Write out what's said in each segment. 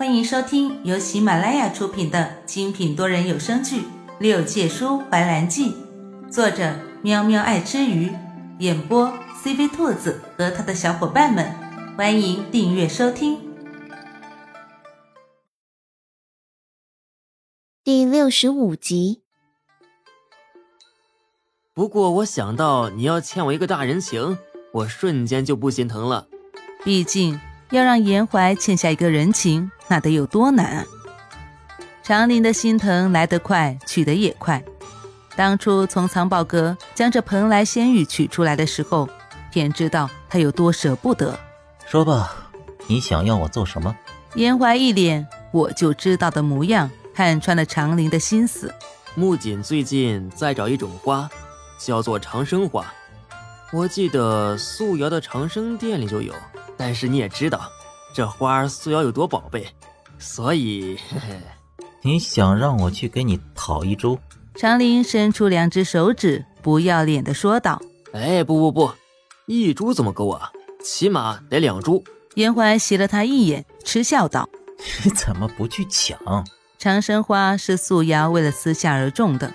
欢迎收听由喜马拉雅出品的精品多人有声剧《六界书怀兰记》，作者喵喵爱吃鱼，演播 CV 兔子和他的小伙伴们。欢迎订阅收听。第六十五集。不过我想到你要欠我一个大人情，我瞬间就不心疼了。毕竟要让严怀欠下一个人情。那得有多难啊！长林的心疼来得快，去得也快。当初从藏宝阁将这蓬莱仙玉取出来的时候，便知道他有多舍不得。说吧，你想要我做什么？严怀一脸我就知道的模样，看穿了长林的心思。木槿最近在找一种花，叫做长生花。我记得素瑶的长生殿里就有，但是你也知道。这花素瑶有多宝贝，所以，嘿嘿，你想让我去给你讨一株？长林伸出两只手指，不要脸的说道：“哎，不不不，一株怎么够啊？起码得两株。”严怀斜了他一眼，嗤笑道：“你怎么不去抢？长生花是素瑶为了私下而种的，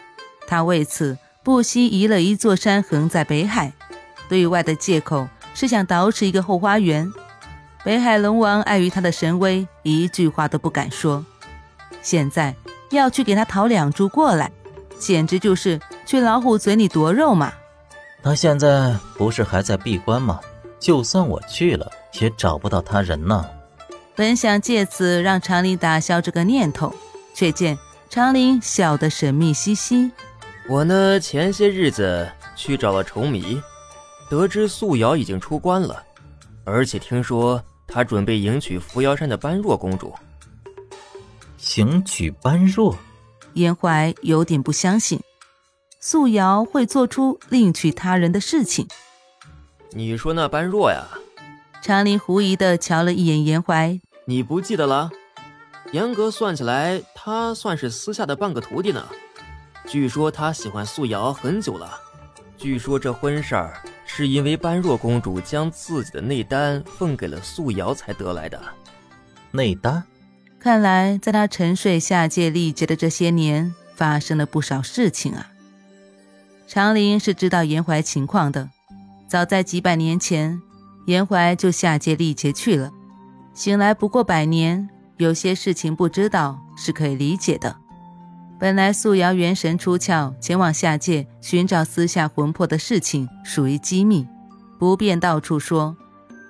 他为此不惜移了一座山，横在北海，对外的借口是想捯饬一个后花园。”北海龙王碍于他的神威，一句话都不敢说。现在要去给他讨两株过来，简直就是去老虎嘴里夺肉嘛！他现在不是还在闭关吗？就算我去了，也找不到他人呢。本想借此让长林打消这个念头，却见长林笑得神秘兮兮。我呢，前些日子去找了重迷，得知素瑶已经出关了，而且听说。他准备迎娶扶摇山的般若公主。迎娶般若，严怀有点不相信，素瑶会做出另娶他人的事情。你说那般若呀？长林狐疑的瞧了一眼严怀，你不记得了？严格算起来，他算是私下的半个徒弟呢。据说他喜欢素瑶很久了。据说这婚事儿。是因为般若公主将自己的内丹奉给了素瑶才得来的。内丹，看来在她沉睡下界历劫的这些年，发生了不少事情啊。长林是知道严怀情况的，早在几百年前，严怀就下界历劫去了，醒来不过百年，有些事情不知道是可以理解的。本来素瑶元神出窍，前往下界寻找私下魂魄的事情属于机密，不便到处说。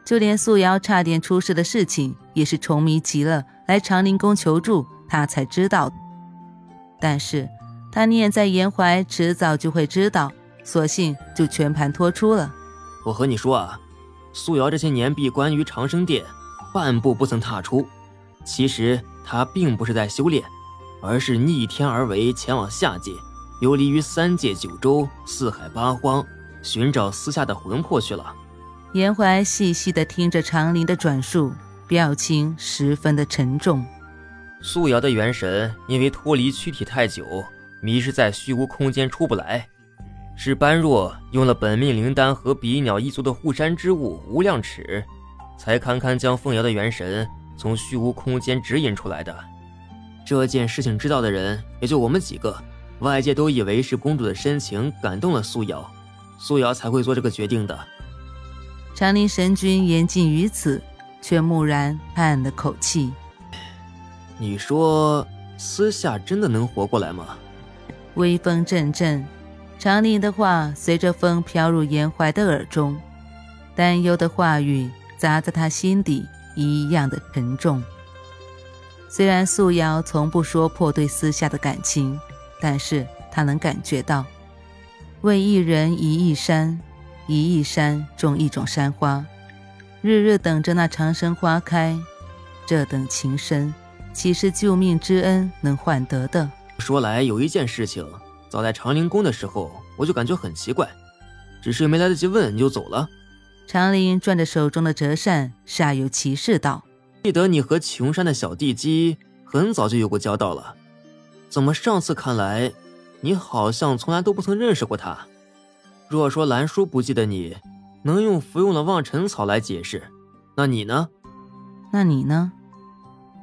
就连素瑶差点出事的事情，也是重迷急了来长林宫求助，他才知道。但是他念在严怀迟早就会知道，索性就全盘托出了。我和你说啊，素瑶这些年闭关于长生殿，半步不曾踏出。其实他并不是在修炼。而是逆天而为，前往下界，游离于三界九州、四海八荒，寻找私下的魂魄去了。严怀细细的听着长林的转述，表情十分的沉重。素瑶的元神因为脱离躯体太久，迷失在虚无空间出不来，是般若用了本命灵丹和比翼鸟一族的护山之物无量尺，才堪堪将凤瑶的元神从虚无空间指引出来的。这件事情知道的人也就我们几个，外界都以为是公主的深情感动了苏瑶，苏瑶才会做这个决定的。长林神君言尽于此，却木然叹了口气：“ 你说私下真的能活过来吗？”微风阵阵，长林的话随着风飘入严怀的耳中，担忧的话语砸在他心底一样的沉重。虽然素瑶从不说破对私下的感情，但是她能感觉到，为一人移一山，移一山种一种山花，日日等着那长生花开，这等情深，岂是救命之恩能换得的？说来有一件事情，早在长陵宫的时候，我就感觉很奇怪，只是没来得及问你就走了。长林转着手中的折扇，煞有其事道。记得你和琼山的小地基很早就有过交道了，怎么上次看来，你好像从来都不曾认识过他？若说兰叔不记得你，能用服用了望尘草来解释，那你呢？那你呢？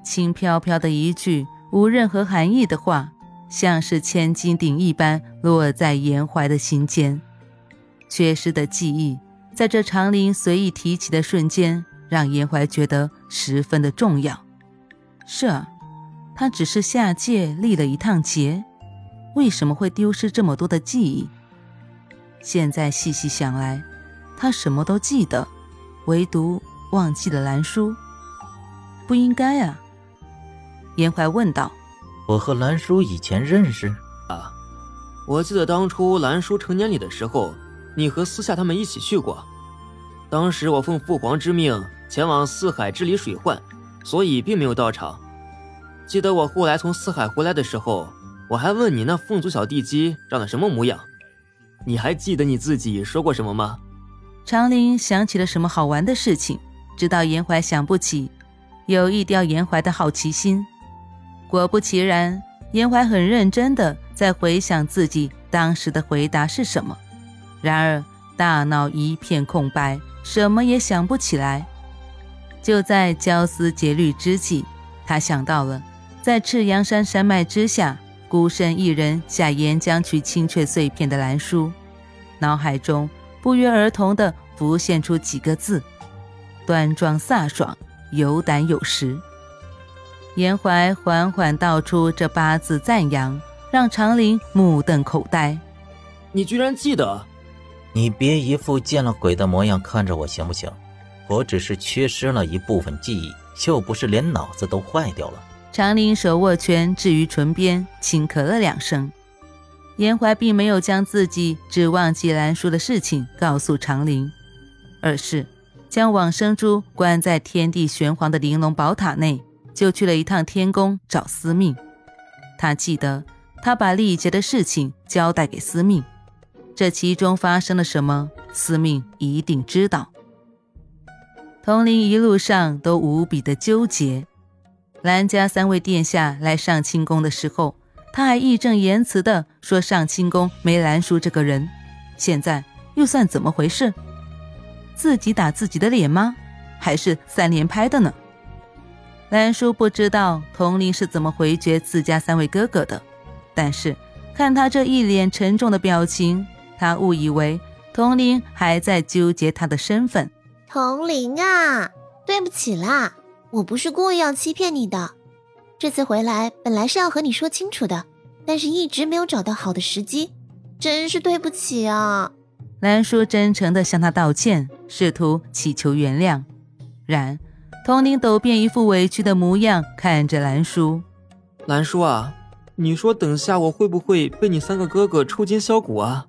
轻飘飘的一句无任何含义的话，像是千斤顶一般落在严怀的心间。缺失的记忆，在这长林随意提起的瞬间，让严怀觉得十分的重要。是啊，他只是下界历了一趟劫，为什么会丢失这么多的记忆？现在细细想来，他什么都记得，唯独忘记了兰叔。不应该啊。严怀问道：“我和兰叔以前认识啊？我记得当初兰叔成年礼的时候，你和私下他们一起去过。当时我奉父皇之命前往四海治理水患，所以并没有到场。记得我后来从四海回来的时候，我还问你那凤族小地鸡长得什么模样。”你还记得你自己说过什么吗？长林想起了什么好玩的事情，直到严怀想不起，有意吊严怀的好奇心。果不其然，严怀很认真的在回想自己当时的回答是什么，然而大脑一片空白，什么也想不起来。就在焦思竭虑之际，他想到了在赤阳山山脉之下。孤身一人下岩浆取青雀碎片的兰叔，脑海中不约而同地浮现出几个字：端庄飒爽，有胆有识。严怀缓缓道出这八字赞扬，让长林目瞪口呆。你居然记得？你别一副见了鬼的模样看着我行不行？我只是缺失了一部分记忆，又不是连脑子都坏掉了。长林手握拳置于唇边，轻咳了两声。严怀并没有将自己只忘记兰叔的事情告诉长林，而是将往生珠关在天地玄黄的玲珑宝塔内，就去了一趟天宫找司命。他记得，他把历劫的事情交代给司命，这其中发生了什么，司命一定知道。童林一路上都无比的纠结。兰家三位殿下来上清宫的时候，他还义正言辞地说上清宫没兰叔这个人。现在又算怎么回事？自己打自己的脸吗？还是三连拍的呢？兰叔不知道童林是怎么回绝自家三位哥哥的，但是看他这一脸沉重的表情，他误以为童林还在纠结他的身份。童林啊，对不起啦。我不是故意要欺骗你的，这次回来本来是要和你说清楚的，但是一直没有找到好的时机，真是对不起啊！兰叔真诚地向他道歉，试图祈求原谅。然，童宁抖变一副委屈的模样，看着兰叔：“兰叔啊，你说等下我会不会被你三个哥哥抽筋削骨啊？”